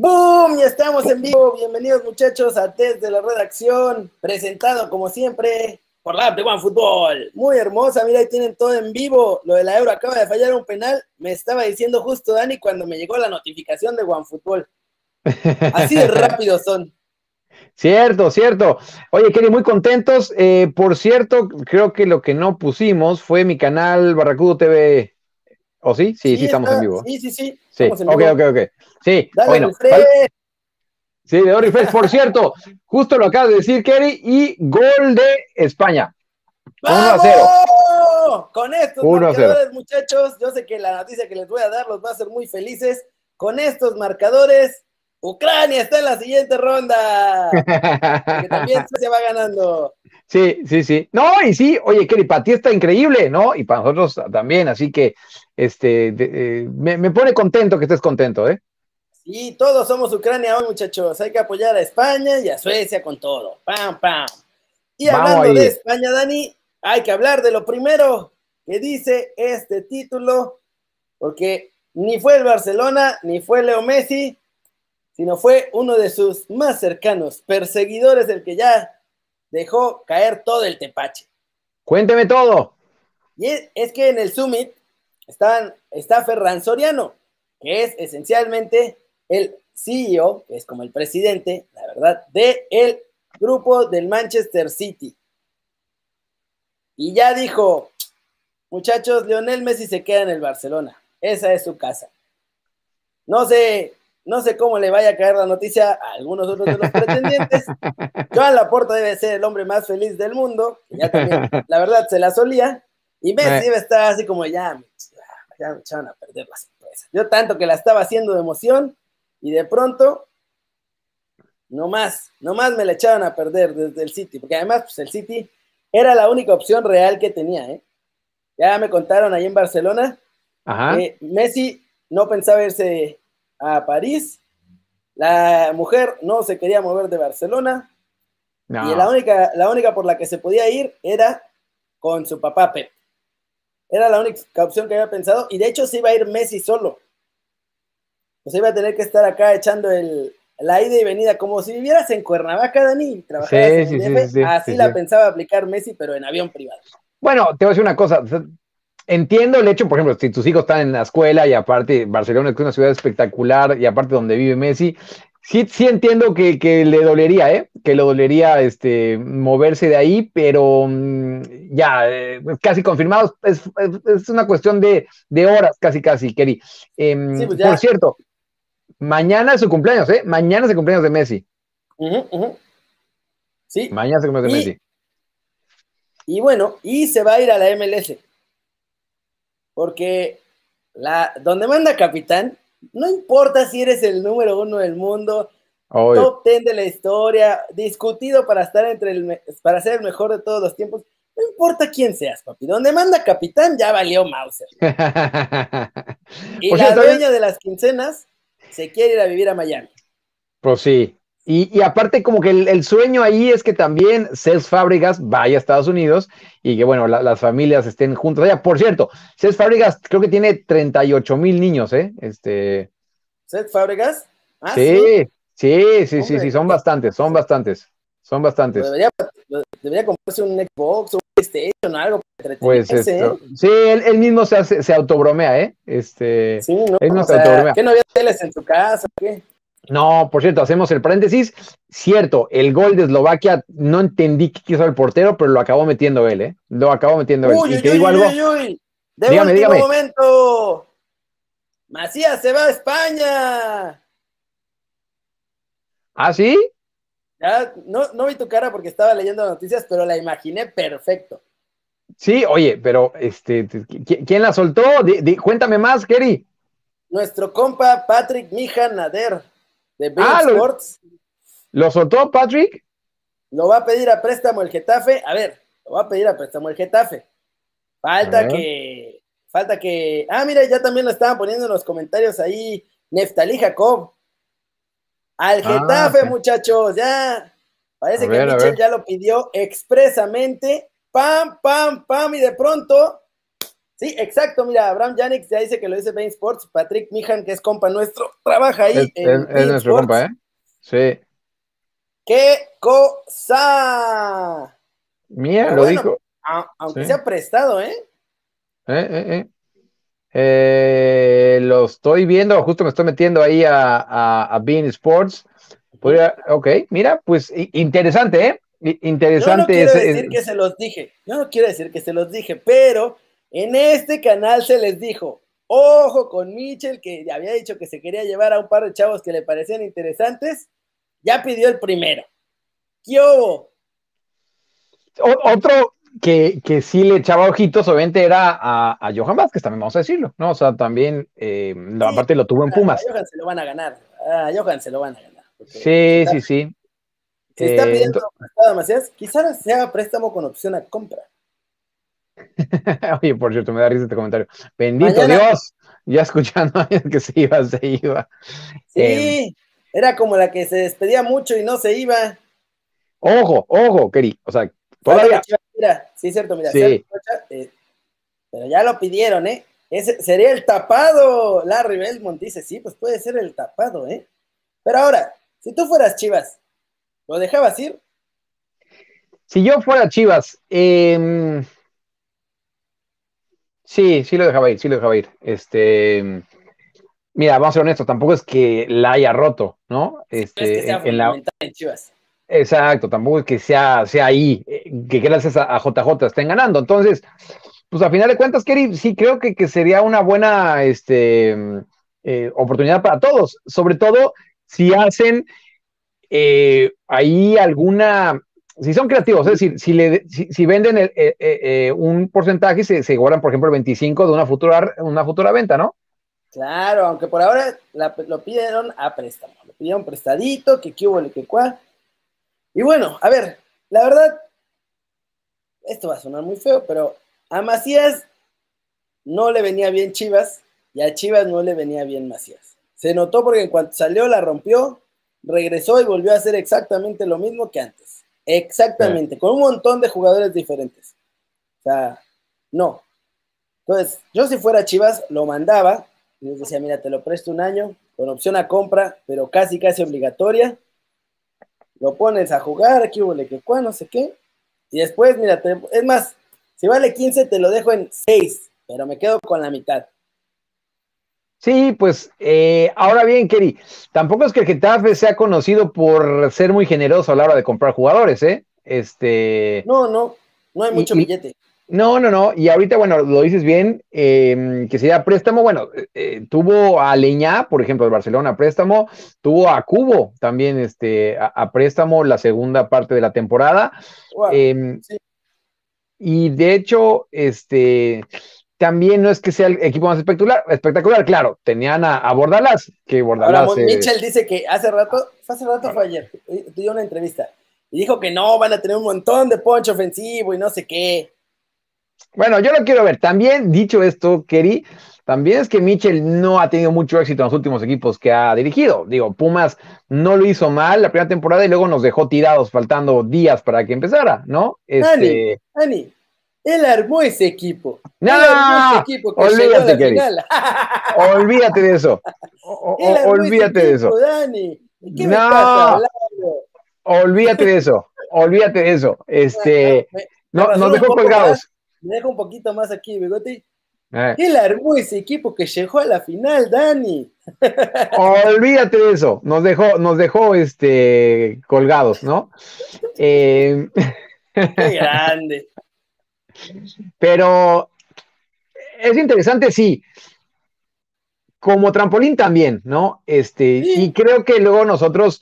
¡Boom! Ya estamos en vivo. Bienvenidos muchachos a Test de la Redacción, presentado como siempre por la de One Fútbol. Muy hermosa, mira, ahí tienen todo en vivo. Lo de la Euro acaba de fallar un penal. Me estaba diciendo justo Dani cuando me llegó la notificación de One Fútbol. Así de rápido son. Cierto, cierto. Oye, Kelly, muy contentos. Eh, por cierto, creo que lo que no pusimos fue mi canal Barracudo TV. ¿O sí? Sí, sí, estamos en vivo. Sí, sí, sí. Sí, ok, ok, ok. Sí, bueno. Sí, de Orifresh, por cierto, justo lo acabas de decir, Kelly, y gol de España. 1 a 0. Con estos marcadores, muchachos, yo sé que la noticia que les voy a dar los va a hacer muy felices. Con estos marcadores, Ucrania está en la siguiente ronda. que también se va ganando. Sí, sí, sí. No, y sí, oye, Kelly, para ti está increíble, ¿no? Y para nosotros también, así que este, eh, me, pone contento que estés contento, ¿eh? Sí, todos somos Ucrania hoy, muchachos. Hay que apoyar a España y a Suecia con todo. ¡Pam, pam! Y hablando de España, Dani, hay que hablar de lo primero que dice este título, porque ni fue el Barcelona, ni fue Leo Messi, sino fue uno de sus más cercanos perseguidores, el que ya dejó caer todo el tepache. Cuénteme todo. Y es, que en el Summit están, está Ferran Soriano, que es esencialmente el CEO, que es como el presidente, la verdad, del el grupo del Manchester City. Y ya dijo, muchachos, Lionel Messi se queda en el Barcelona. Esa es su casa. No sé no sé cómo le vaya a caer la noticia a algunos otros de los pretendientes. Joan Laporta debe ser el hombre más feliz del mundo. Ya también, la verdad, se la solía. Y Messi debe estar así como ya, ya me echaron a perder la sorpresa. Yo tanto que la estaba haciendo de emoción y de pronto, no más, no más me la echaron a perder desde el City. Porque además, pues el City era la única opción real que tenía. ¿eh? Ya me contaron ahí en Barcelona que Messi no pensaba irse a París. La mujer no se quería mover de Barcelona. Y la única, la única por la que se podía ir era con su papá Pep. Era la única opción que había pensado. Y de hecho se iba a ir Messi solo. Pues iba a tener que estar acá echando el, la ida y venida, como si vivieras en Cuernavaca, Dani, así la pensaba aplicar Messi, pero en avión privado. Bueno, te voy a decir una cosa, entiendo el hecho, por ejemplo, si tus hijos están en la escuela y aparte Barcelona es una ciudad espectacular y aparte donde vive Messi, sí, sí entiendo que, le dolería, ¿eh? Que le dolería este, moverse de ahí, pero mm, ya, eh, casi confirmado, es, una cuestión de, horas, casi, casi, Keri. Em, pues por cierto, mañana es su cumpleaños, ¿eh? Mañana es el cumpleaños de Messi. Sí. Mañana es el cumpleaños de Messi. Y bueno, y se va a ir a la MLS porque la, donde manda capitán, no importa si eres el número uno del mundo, top ten de la historia, discutido para estar entre el, para ser el mejor de todos los tiempos, no importa quién seas, papi. Donde manda capitán ya valió Mauser. y la dueña de las quincenas se quiere ir a vivir a Miami. Pues sí, y, aparte, como que el, sueño ahí es que también Cés Fábricas vaya a Estados Unidos y que, bueno, las familias estén juntas allá. Por cierto, Cés Fábricas creo que tiene 38 mil niños, ¿eh? Este... ¿Cés Fábricas? Ah, sí, sí, sí, sí, sí, son bastantes, son bastantes, son bastantes. Debería, debería comprarse un Xbox o un PlayStation, algo para Pues ¿eh? sí, él, mismo se, hace, se autobromea, ¿eh? Este, sí, no, él no se autobromea. ¿Qué no había teles en su casa? ¿Qué? No, por cierto, hacemos el paréntesis. Cierto, el gol de Eslovaquia, no entendí qué quiso el portero, pero lo acabó metiendo él, ¿eh? Lo acabó metiendo él. Uy, y te digo algo. Uy, De dígame, último momento. Macías se va a España. ¿Ah, sí? Ya, no, no vi tu cara porque estaba leyendo noticias, pero la imaginé perfecto. Sí, oye, pero este, ¿quién la soltó? cuéntame más, Kerry. Nuestro compa Patrick Mija Nader de Big ah, Sports. Lo, soltó Patrick? Lo va a pedir a préstamo el Getafe. A ver, lo va a pedir a préstamo el Getafe. Falta que. Falta que. Ah, mira, ya también lo estaban poniendo en los comentarios ahí. Neftalí Jacob. Al ah, Getafe, muchachos, ya. Parece que Michel ya lo pidió expresamente. Pam, pam, pam, y de pronto Sí, exacto. Mira, Abraham Yannick ya dice que lo dice Bain Sports. Patrick Mijan, que es compa nuestro, trabaja ahí. Es, es nuestro compa, ¿eh? Sí. ¡Qué cosa! Mira, lo dijo. aunque sea prestado, ¿eh? Eh, eh, eh. Eh, lo estoy viendo, justo me estoy metiendo ahí a, a, Bean Sports. Podría, ok, mira, pues interesante, ¿eh? Interesante. Yo no quiero decir que se los dije, yo no quiero decir que se los dije, pero en este canal se les dijo, ojo con Mitchell, que había dicho que se quería llevar a un par de chavos que le parecían interesantes, ya pidió el primero. ¿Qué hubo? Otro, que, que sí le echaba ojitos, obviamente, era a, a, Johan Vázquez, también vamos a decirlo, ¿no? O sea, también, eh, aparte lo tuvo en Pumas. A Johan se lo van a ganar, a Johan se lo van a ganar. Sí, sí, sí. Si está eh, pidiendo prestado Macías, quizás sea préstamo con opción a compra. Oye, por cierto, me da risa este comentario. Bendito Dios, ya escuchando que se iba, se iba. Sí, em, era como la que se despedía mucho y no se iba. Ojo, ojo, Keri, o sea, todavía, Mira, sí, cierto, mira. Eh, pero ya lo pidieron, ¿eh? Ese sería el tapado. Larry Belmont dice, sí, pues puede ser el tapado, ¿eh? Pero ahora, si tú fueras Chivas, ¿lo dejabas ir? Si yo fuera Chivas, eh, sí, sí lo dejaba ir, sí lo dejaba ir. Este, mira, vamos a ser honestos, tampoco es que la haya roto, ¿no? Este, en, la... en Chivas. Exacto, tampoco es que sea, sea ahí, eh, que gracias a, JJ estén ganando. Entonces, pues a final de cuentas, Kerry, sí creo que, que sería una buena este, eh, oportunidad para todos, sobre todo si hacen eh, ahí alguna, si son creativos, es decir, si, le, si, venden un porcentaje se, se guardan, por ejemplo, el 25 de una futura, una futura venta, ¿no? Claro, aunque por ahora lo pidieron a préstamo, lo pidieron prestadito, que qué hubo, que cuá y bueno, a ver, la verdad, esto va a sonar muy feo, pero a Macías no le venía bien Chivas y a Chivas no le venía bien Macías. Se notó porque en cuanto salió la rompió, regresó y volvió a hacer exactamente lo mismo que antes. Exactamente, con un montón de jugadores diferentes. O sea, no. Entonces, yo si fuera Chivas, lo mandaba y les decía, mira, te lo presto un año con opción a compra, pero casi, casi obligatoria lo pones a jugar, aquí hubo que cuá, no sé qué, y después, mira, es más, si vale 15 te lo dejo en 6, pero me quedo con la mitad. Sí, pues eh, ahora bien, Kerry, tampoco es que el Getafe sea conocido por ser muy generoso a la hora de comprar jugadores, ¿eh? Este. No, no, no hay mucho billete. No, no, no. Y ahorita, bueno, lo dices bien, em, que sería préstamo. Bueno, eh, eh, tuvo a Leñá, por ejemplo, de Barcelona préstamo, tuvo a Cubo también este, a, préstamo la segunda parte de la temporada. Em, y de hecho, este, también no es que sea el equipo más espectacular, espectacular claro, tenían a, Bordalas, que Bordalas. Ahora, Mitchell dice que hace rato, hace rato fue ayer, dio una entrevista y dijo que no, van a tener un montón de poncho ofensivo y no sé qué. Bueno, yo lo quiero ver. También, dicho esto, Kerry, también es que Mitchell no ha tenido mucho éxito en los últimos equipos que ha dirigido. Digo, Pumas no lo hizo mal la primera temporada y luego nos dejó tirados faltando días para que empezara, ¿no? Este... Dani, él armó ese equipo. No, ese equipo que olvídate, Kerry. olvídate de eso. olvídate de eso. Dani. ¿Qué no, me estás olvídate de eso. Olvídate de eso. Este, no, nos dejó colgados me dejo un poquito más aquí, Bigote. Eh. Él armó ese equipo que llegó a la final, Dani. Olvídate de eso. Nos dejó, nos dejó este, colgados, ¿no? Eh, Qué grande. Pero es interesante, sí. Como trampolín también, ¿no? Este, y creo que luego nosotros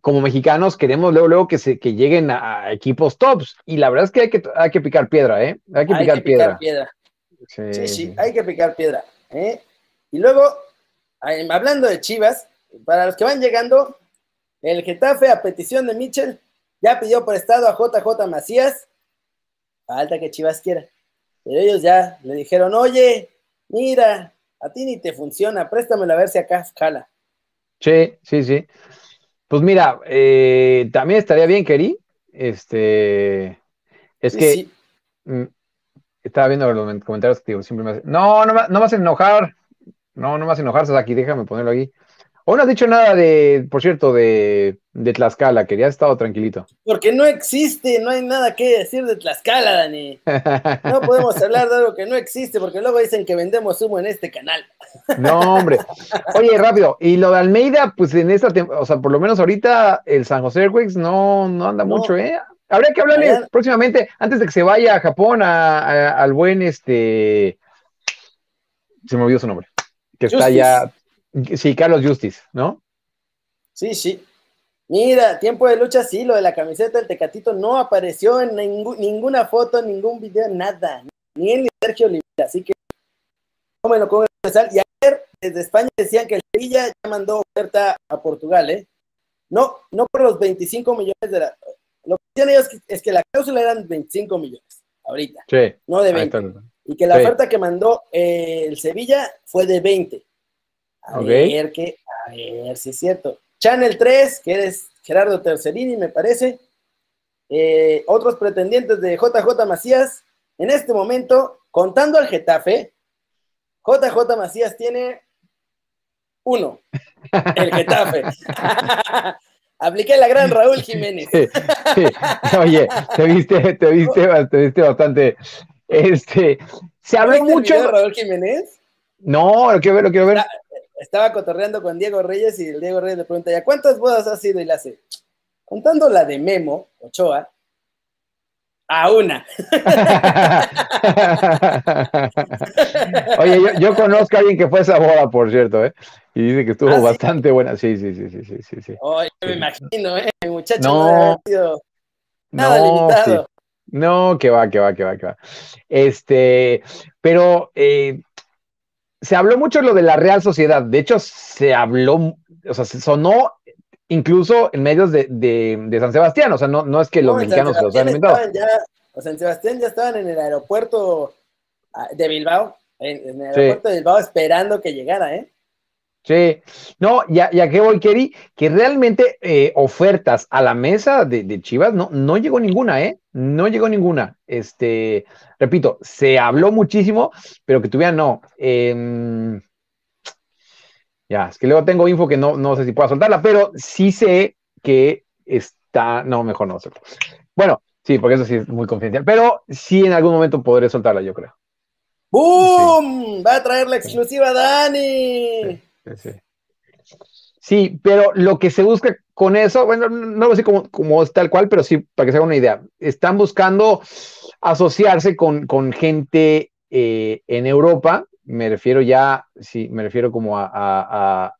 como mexicanos queremos luego, luego que, se, que lleguen a, equipos tops. Y la verdad es que hay que, hay que picar piedra, ¿eh? Hay que, picar, piedra. Sí. sí. hay que picar piedra. ¿eh? Y luego, hablando de Chivas, para los que van llegando, el Getafe a petición de Mitchell ya pidió prestado a JJ Macías. Falta que Chivas quiera. Pero ellos ya le dijeron, oye, mira, a ti ni te funciona, préstamelo a ver si acá jala. Sí, sí, sí. Pues mira, eh, también estaría bien, Keri. Este, es que, mm, estaba viendo los comentarios que siempre me hacen. No, no, no vas a enojar. No, no vas a enojar, aquí, déjame ponerlo aquí. O no has dicho nada de, por cierto, de, de Tlaxcala, que ya has estado tranquilito. Porque no existe, no hay nada que decir de Tlaxcala, Dani. No podemos hablar de algo que no existe, porque luego dicen que vendemos humo en este canal. No, hombre. Oye, rápido, y lo de Almeida, pues en esta, o sea, por lo menos ahorita el San José Airways no, no anda mucho, ¿eh? Habría que hablarle próximamente, antes de que se vaya a Japón, al buen este. Se me olvidó su nombre. Que está ya. Sí, Carlos Justice, ¿no? Sí, sí. Mira, tiempo de lucha, sí, lo de la camiseta del Tecatito no apareció en ninguna foto, ningún video, nada. Ni en Sergio Oliveira, así que no me lo Y ayer desde España decían que el Sevilla ya mandó oferta a Portugal, ¿eh? No, no por los 25 millones de la, lo que decían ellos es que la cláusula eran 25 millones, ahorita, sí, no de 20. Y que la oferta que mandó eh, el Sevilla fue de 20. A ver que, a ver si es cierto. Channel 3, que eres Gerardo Tercerini, me parece. Eh, otros pretendientes de JJ Macías. En este momento, contando al Getafe, JJ Macías tiene uno. El Getafe. Apliqué la gran Raúl Jiménez. Oye, te viste, te viste, te viste bastante. Este, se habló mucho. De Raúl Jiménez? No, lo quiero ver, lo quiero ver. Estaba cotorreando con Diego Reyes y el Diego Reyes le pregunta, ¿ya cuántas bodas has sido? Y le hace, contando la de Memo, Ochoa, a una. Oye, yo, yo, conozco a alguien que fue a esa boda, por cierto, ¿eh? Y dice que estuvo ¿Ah, bastante buena. Sí, sí, sí, sí, sí, sí. sí. Oye, me imagino, ¿eh? Muchacho, no, no nada no, limitado. No, que va, que va, que va, que va. Este, pero eh, se habló mucho de lo de la Real Sociedad. De hecho, se habló, o sea, se sonó incluso en medios de, de, de San Sebastián. O sea, no, no es que los mexicanos se los hayan inventado. o sea, en Sebastián ya estaban en el aeropuerto ah, de Bilbao, en, el aeropuerto de Bilbao esperando que llegara, ¿eh? Sí, no, ya, ya que voy, Kerry, que realmente eh, ofertas a la mesa de, Chivas no, no llegó ninguna, ¿eh? No llegó ninguna. Este, repito, se habló muchísimo, pero que tuvieran no. Em, ya, es que luego tengo info que no, no sé si pueda soltarla, pero sí sé que está. No, mejor no hacerlo. Bueno, sí, porque eso sí es muy confidencial, pero sí en algún momento podré soltarla, yo creo. ¡Boom! Va a traer la exclusiva Dani. Sí, pero lo que se busca con eso, bueno, no lo sé como, como es tal cual, pero sí, para que se haga una idea, están buscando asociarse con, con gente eh, en Europa, me refiero ya, sí, me refiero como a, a,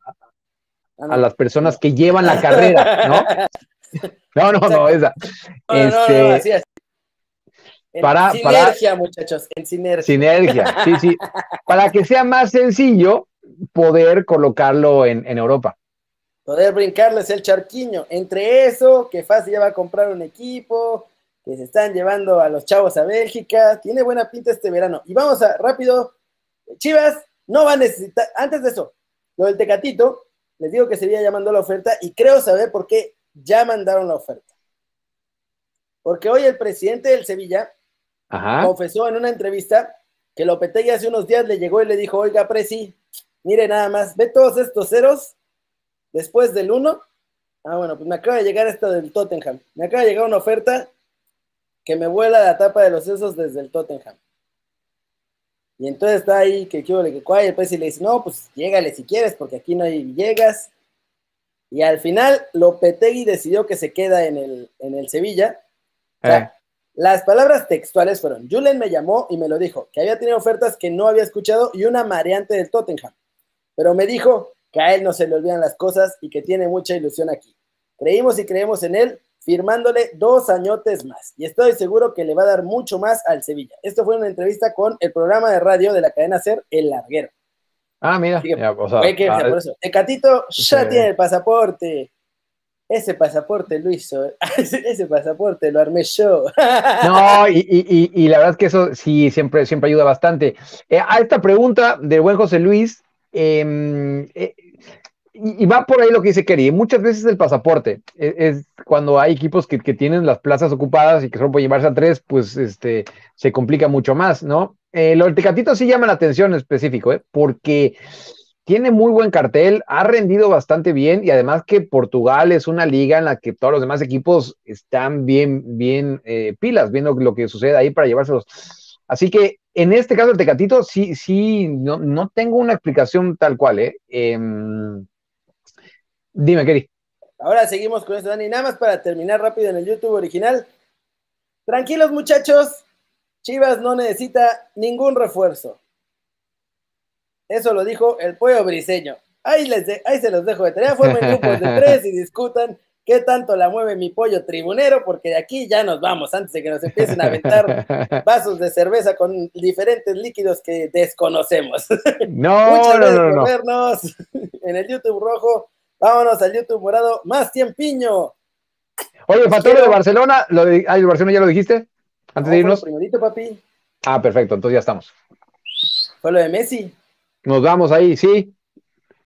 a, las personas que llevan la carrera, ¿no? No, no, no, esa. este, para, sinergia, muchachos, en sinergia. Sinergia, sí, sí. Para que sea más sencillo, poder colocarlo en, Europa. Poder brincarles el charquiño. Entre eso, que fácil ya va a comprar un equipo, que se están llevando a los chavos a Bélgica. Tiene buena pinta este verano. Y vamos a, rápido, Chivas no va a necesitar, antes de eso, lo del Tecatito, les digo que se ya llamando la oferta y creo saber por qué ya mandaron la oferta. Porque hoy el presidente del Sevilla confesó en una entrevista que Lopetegui hace unos días le llegó y le dijo, oiga, Presi, Mire nada más, ve todos estos ceros después del 1. Ah, bueno, pues me acaba de llegar esto del Tottenham. Me acaba de llegar una oferta que me vuela la tapa de los sesos desde el Tottenham. Y entonces está ahí que quiero que cuál, y después le dice, no, pues llégale si quieres, porque aquí no hay llegas. Y al final Lopetegui decidió que se queda en el, en el Sevilla. Eh. Las palabras textuales fueron, Julen me llamó y me lo dijo, que había tenido ofertas que no había escuchado y una mareante del Tottenham pero me dijo que a él no se le olvidan las cosas y que tiene mucha ilusión aquí. Creímos y creemos en él, firmándole dos añotes más. Y estoy seguro que le va a dar mucho más al Sevilla. Esto fue una entrevista con el programa de radio de la cadena Ser, El Larguero. Ah, mira. ya, o sea, que, ah, por eso. Tecatito ya tiene el pasaporte. Ese pasaporte lo hizo, ese pasaporte lo armé yo. No, y, la verdad es que eso sí siempre, siempre ayuda bastante. Eh, a esta pregunta del buen José Luis, Em, eh, y, va por ahí lo que dice Kerry. Muchas veces el pasaporte e, es, cuando hay equipos que, tienen las plazas ocupadas y que solo pueden llevarse a tres, pues este, se complica mucho más, ¿no? Eh, lo del Tecatito sí llama la atención en específico, ¿eh? porque tiene muy buen cartel, ha rendido bastante bien y además que Portugal es una liga en la que todos los demás equipos están bien, bien eh, pilas, viendo lo que sucede ahí para llevárselos. Así que en este caso el Tecatito sí, sí, no, no tengo una explicación tal cual, ¿eh? Em, dime, Keri. Ahora seguimos con esto, Dani. Nada más para terminar rápido en el YouTube original. Tranquilos, muchachos. Chivas no necesita ningún refuerzo. Eso lo dijo el pollo briseño. Ahí, les ahí se los dejo de tarea. Formen grupos de tres y discutan qué tanto la mueve mi pollo tribunero, porque de aquí ya nos vamos antes de que nos empiecen a aventar vasos de cerveza con diferentes líquidos que desconocemos. No, Muchas gracias no, por vernos en el YouTube rojo. Vámonos al YouTube morado. Más tiempiño. Oye, faltó lo de Barcelona. Lo de, ay, Barcelona ya lo dijiste antes de irnos. Primerito, papi. Ah, perfecto. Entonces ya estamos. Fue lo de Messi. Nos vamos ahí, sí.